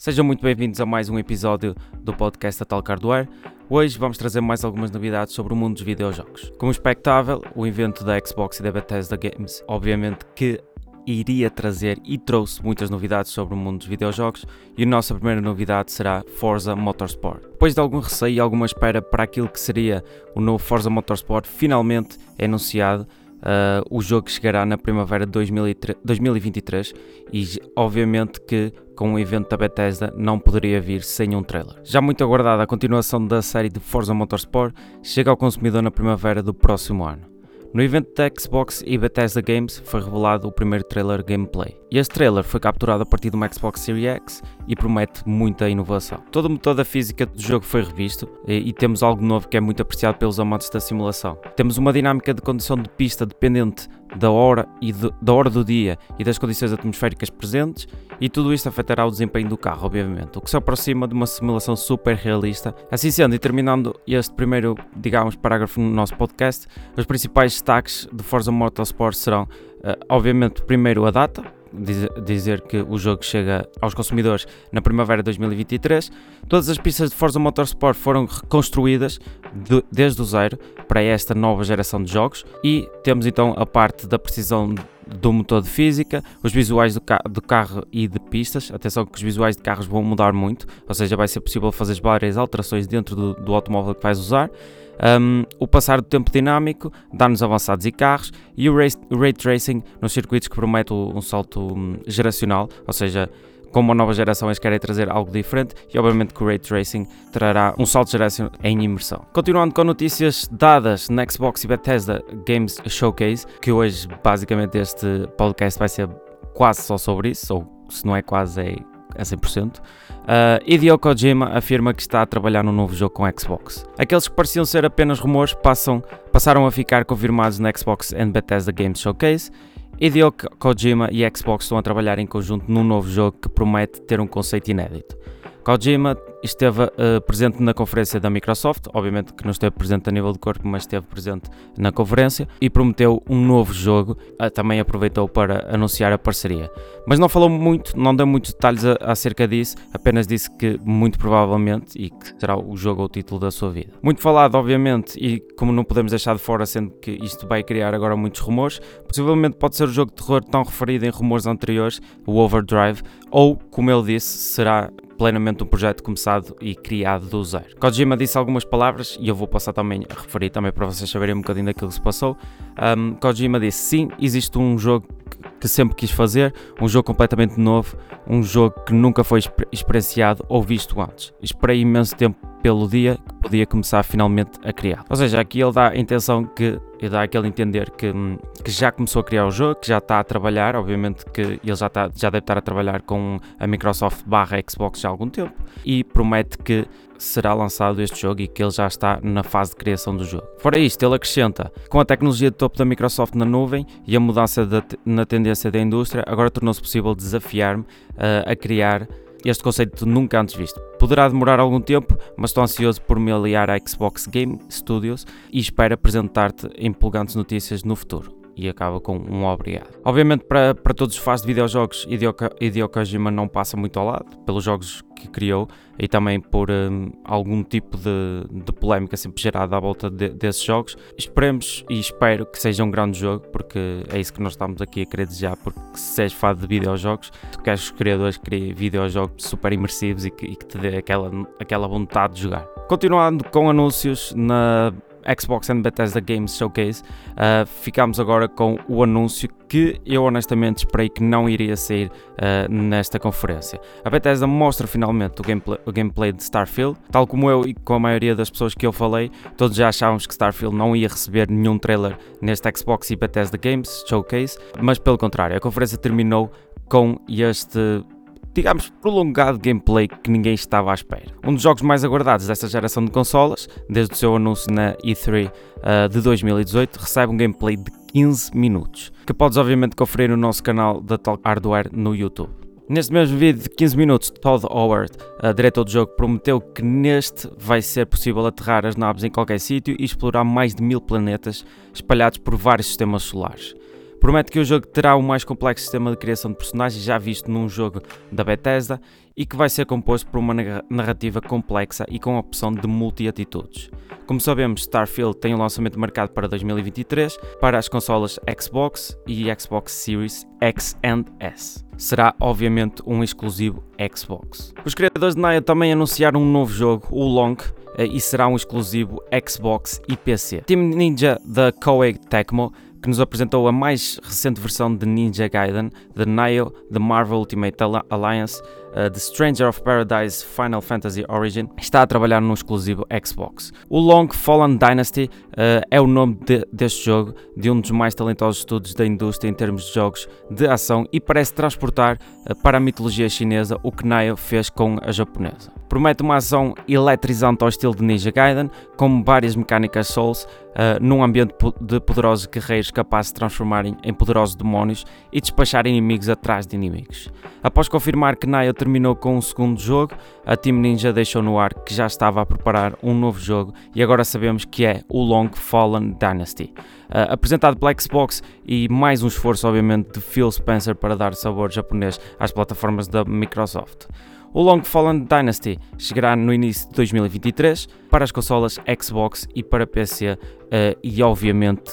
Sejam muito bem-vindos a mais um episódio do podcast Atal Hardware. Hoje vamos trazer mais algumas novidades sobre o mundo dos videojogos. Como expectável, o evento da Xbox e da Bethesda Games, obviamente que iria trazer e trouxe muitas novidades sobre o mundo dos videojogos e a nossa primeira novidade será Forza Motorsport. Depois de algum receio e alguma espera para aquilo que seria o novo Forza Motorsport, finalmente é anunciado Uh, o jogo chegará na primavera de 2023 e obviamente que com o evento da Bethesda não poderia vir sem um trailer. Já muito aguardada a continuação da série de Forza Motorsport chega ao consumidor na primavera do próximo ano. No evento da Xbox e Bethesda Games foi revelado o primeiro trailer gameplay. E este trailer foi capturado a partir de uma Xbox Series X e promete muita inovação. Todo o motor da física do jogo foi revisto e, temos algo novo que é muito apreciado pelos amantes da simulação. Temos uma dinâmica de condição de pista dependente da hora, e de, da hora do dia e das condições atmosféricas presentes, e tudo isto afetará o desempenho do carro, obviamente, o que se aproxima de uma simulação super realista. Assim sendo, e terminando este primeiro, digamos, parágrafo no nosso podcast, os principais destaques de Forza Motorsport serão, uh, obviamente, primeiro a data, dizer que o jogo chega aos consumidores na primavera de 2023. Todas as pistas de Forza Motorsport foram reconstruídas de, desde o zero para esta nova geração de jogos e temos então a parte da precisão do motor de física, os visuais do, ca do, carro e de pistas. Atenção que os visuais de carros vão mudar muito, ou seja, vai ser possível fazer várias alterações dentro do, do automóvel que vais usar um, o passar do tempo dinâmico, danos avançados e carros, e o Ray Tracing nos circuitos que promete um salto um, geracional, ou seja, como uma nova geração eles querem trazer algo diferente e obviamente que o Ray Tracing trará um salto geracional em imersão. Continuando com notícias dadas na Xbox e Bethesda Games Showcase, que hoje basicamente este podcast vai ser quase só sobre isso, ou se não é quase é a 100%, uh, Hideo Kojima afirma que está a trabalhar num novo jogo com Xbox. Aqueles que pareciam ser apenas rumores passam, passaram a ficar confirmados na Xbox and Bethesda Games Showcase. Hideo Kojima e Xbox estão a trabalhar em conjunto num novo jogo que promete ter um conceito inédito. Kojima esteve uh, presente na conferência da Microsoft, obviamente que não esteve presente a nível de corpo, mas esteve presente na conferência e prometeu um novo jogo, uh, também aproveitou para anunciar a parceria. Mas não falou muito, não deu muitos detalhes a, acerca disso, apenas disse que muito provavelmente e que será o jogo ou o título da sua vida. Muito falado, obviamente, e como não podemos deixar de fora, sendo que isto vai criar agora muitos rumores, possivelmente pode ser o jogo de terror tão referido em rumores anteriores, o Overdrive, ou, como ele disse, será plenamente um projeto começado e criado do zero. Kojima disse algumas palavras e eu vou passar também a referir também para vocês saberem um bocadinho daquilo que se passou. Um, Kojima disse sim, existe um jogo que sempre quis fazer, um jogo completamente novo, um jogo que nunca foi experienciado ou visto antes. Esperei imenso tempo pelo dia que podia começar finalmente a criar. Ou seja, aqui ele dá a intenção que e dá aquele entender que, que já começou a criar o jogo, que já está a trabalhar, obviamente que ele já, está, já deve estar a trabalhar com a Microsoft barra Xbox já há algum tempo e promete que será lançado este jogo e que ele já está na fase de criação do jogo. Fora isto, ele acrescenta, com a tecnologia de topo da Microsoft na nuvem e a mudança da, na tendência da indústria, agora tornou-se possível desafiar-me uh, a criar este conceito nunca antes visto. Poderá demorar algum tempo, mas estou ansioso por me aliar à Xbox Game Studios e espero apresentar-te empolgantes notícias no futuro e acaba com um obrigado. Obviamente, para, para todos os fãs de videojogos, Hideo, Kojima não passa muito ao lado, pelos jogos que criou e também por um, algum tipo de, de polémica sempre gerada à volta de, desses jogos. Esperemos e espero que seja um grande jogo, porque é isso que nós estamos aqui a querer desejar, porque se és fã de videojogos, tu queres que os criadores criem videojogos super imersivos e que, e que te dê aquela, aquela vontade de jogar. Continuando com anúncios na Xbox and Bethesda Games Showcase, uh, ficámos agora com o anúncio que eu honestamente esperei que não iria sair uh, nesta conferência. A Bethesda mostra finalmente o gameplay, o gameplay, de Starfield, tal como eu e com a maioria das pessoas que eu falei, todos já achávamos que Starfield não ia receber nenhum trailer neste Xbox e Bethesda Games Showcase, mas pelo contrário, a conferência terminou com este digamos, prolongado gameplay que ninguém estava à espera. Um dos jogos mais aguardados desta geração de consolas, desde o seu anúncio na E3 uh, ah, de 2018, recebe um gameplay de 15 minutos, que podes obviamente conferir no nosso canal da Talk Hardware no YouTube. Neste mesmo vídeo de 15 minutos, Todd Howard, a diretor do jogo, prometeu que neste vai ser possível aterrar as naves em qualquer sítio e explorar mais de mil planetas espalhados por vários sistemas solares. Promete que o jogo terá o mais complexo sistema de criação de personagens já visto num jogo da Bethesda e que vai ser composto por uma narrativa complexa e com a opção de multi-atitudes. Como sabemos, Starfield tem um lançamento marcado para 2023 para as consolas Xbox e Xbox Series X and S. Será obviamente um exclusivo Xbox. Os criadores de Naya também anunciaram um novo jogo, o Long, eh, e será um exclusivo Xbox e PC. Team Ninja da Koei Tecmo que nos apresentou a mais recente versão de Ninja Gaiden, The Nile, The Marvel Ultimate Alliance, uh, The Stranger of Paradise Final Fantasy Origin, está a trabalhar no exclusivo Xbox. O Long Fallen Dynasty uh, é o nome de, deste jogo, de um dos mais talentosos estudos da indústria em termos de jogos de ação e parece transportar uh, para a mitologia chinesa o que Nile fez com a japonesa. Promete uma ação eletrizante ao estilo de Ninja Gaiden, com várias mecânicas Souls, uh, num ambiente de poderosos guerreiros capazes de transformarem em poderosos demónios e despachar inimigos atrás de inimigos. Após confirmar que Naya terminou com um segundo jogo, a Team Ninja deixou no ar que já estava a preparar um novo jogo e agora sabemos que é o Long Fallen Dynasty. Uh, apresentado pela Xbox e mais um esforço, obviamente, de Phil Spencer para dar sabor japonês às plataformas da Microsoft. O Long Fallen Dynasty chegará no início de 2023 para as consolas Xbox e para PC, uh, eh, e obviamente,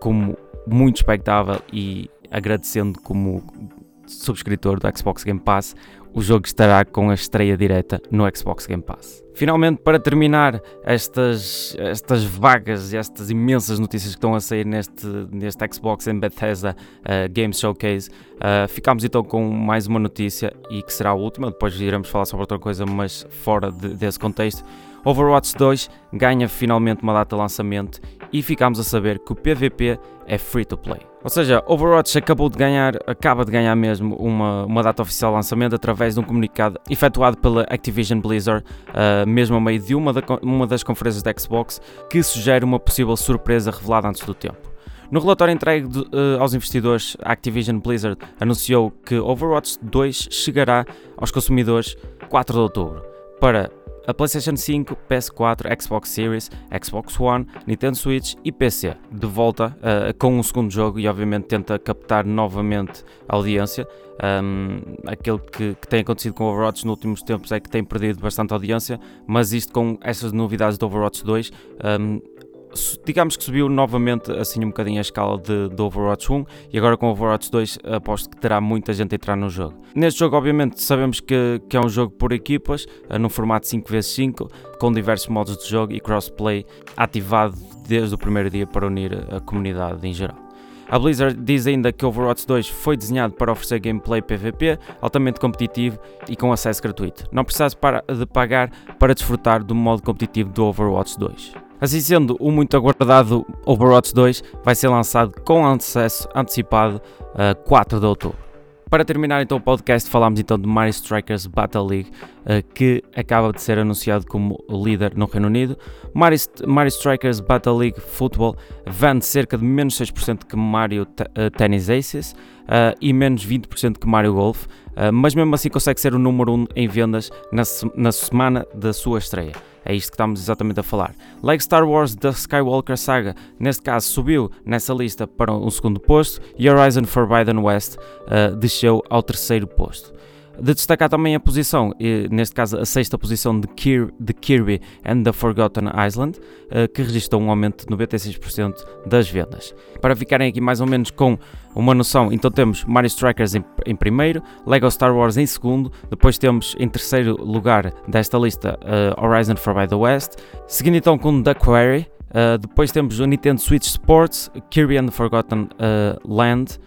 como muito expectável e agradecendo como subscritor do Xbox Game Pass, o jogo estará com a estreia direta no Xbox Game Pass. Finalmente, para terminar estas, estas vagas e estas imensas notícias que estão a sair neste, neste Xbox em Bethesda uh, Game Showcase, uh, ficamos então com mais uma notícia e que será a última, depois iremos falar sobre outra coisa, mas fora de, desse contexto. Overwatch 2 ganha finalmente uma data de lançamento e ficamos a saber que o PVP é free to play. Ou seja, Overwatch acabou de ganhar, acaba de ganhar mesmo uma, uma data oficial de lançamento através de um comunicado efetuado pela Activision Blizzard, uh, mesmo a meio de uma, da, uma das conferências da Xbox, que sugere uma possível surpresa revelada antes do tempo. No relatório entregue de, uh, aos investidores, a Activision Blizzard anunciou que Overwatch 2 chegará aos consumidores 4 de outubro para a PlayStation 5, PS4, Xbox Series, Xbox One, Nintendo Switch e PC, de volta uh, com um segundo jogo e obviamente tenta captar novamente a audiência. Um, aquilo que, que, tem acontecido com Overwatch nos últimos tempos é que tem perdido bastante audiência, mas isto com essas novidades do Overwatch 2 um, digamos que subiu novamente assim um bocadinho a escala de, de Overwatch 1 e agora com Overwatch 2 aposto que terá muita gente a entrar no jogo. Neste jogo obviamente sabemos que, que é um jogo por equipas, eh, no formato 5x5, com diversos modos de jogo e crossplay ativado desde o primeiro dia para unir a comunidade em geral. A Blizzard diz ainda que Overwatch 2 foi desenhado para oferecer gameplay PVP altamente competitivo e com acesso gratuito. Não precisa de pagar para desfrutar do modo competitivo do Overwatch 2. Assim sendo, o muito aguardado Overwatch 2 vai ser lançado com acesso antecipado a uh, 4 de outubro. Para terminar então o podcast, falamos então de Mario Strikers Battle League, que acaba de ser anunciado como líder no Reino Unido. Mario, Mario Strikers Battle League Football vende cerca de menos 6% que Mario uh, Tennis Aces uh, e menos 20% que Mario Golf, mas mesmo assim consegue ser o número 1 em vendas na, na semana da sua estreia. É isto que estamos exatamente a falar. Like Star Wars The Skywalker Saga, neste caso subiu nessa lista para um segundo posto e Horizon Forbidden West uh, desceu ao terceiro posto. De destacar também a posição, neste caso a sexta posição de, de Kirby and the Forgotten Island, uh, que registrou um aumento de 96% das vendas. Para ficarem aqui mais ou menos com uma noção, então temos Mario Strikers em, em primeiro, Lego Star Wars em segundo, depois temos em terceiro lugar desta lista uh, Horizon Forbidden West, seguindo então com The Quarry, uh, depois temos o Nintendo Switch Sports, Kirby and the Forgotten Land,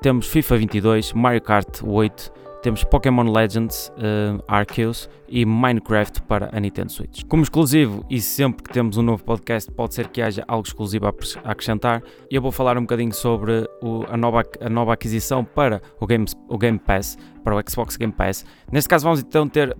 temos FIFA 22, Mario Kart 8, temos Pokémon Legends uh, Arceus e Minecraft para a Nintendo Switch. Como exclusivo, e sempre que temos um novo podcast, pode ser que haja algo exclusivo a acrescentar. Eu vou falar um bocadinho sobre o, a, nova, a nova aquisição para o Game, o Game Pass, para o Xbox Game Pass. Neste caso, vamos então ter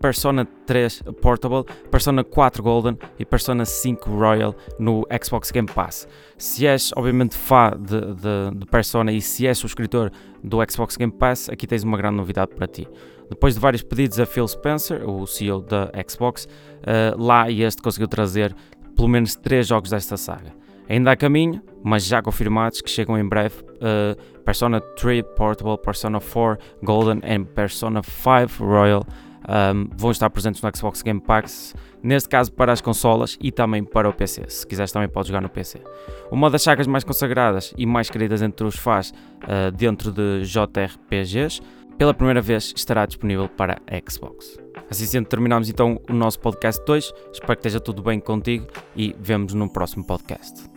Persona 3 Portable, Persona 4 Golden e Persona 5 Royal no Xbox Game Pass. Se és, obviamente, fã de, de, de Persona e se és subscritor do Xbox Game Pass, aqui tens uma grande novidade para ti. Depois de vários pedidos a Phil Spencer, o CEO da Xbox, uh, lá este conseguiu trazer pelo menos 3 jogos desta saga. Ainda a caminho, mas já confirmados que chegam em breve uh, Persona 3 Portable, Persona 4 Golden e Persona 5 Royal um, vão estar presentes no Xbox Game Pass, neste caso para as consolas e também para o PC. Se quiseres também podes jogar no PC. Uma das sagas mais consagradas e mais queridas entre os fãs uh, dentro de JRPGs, pela primeira vez estará disponível para Xbox. Assim sendo, terminamos então o nosso podcast 2. Espero que esteja tudo bem contigo e vemos no próximo podcast.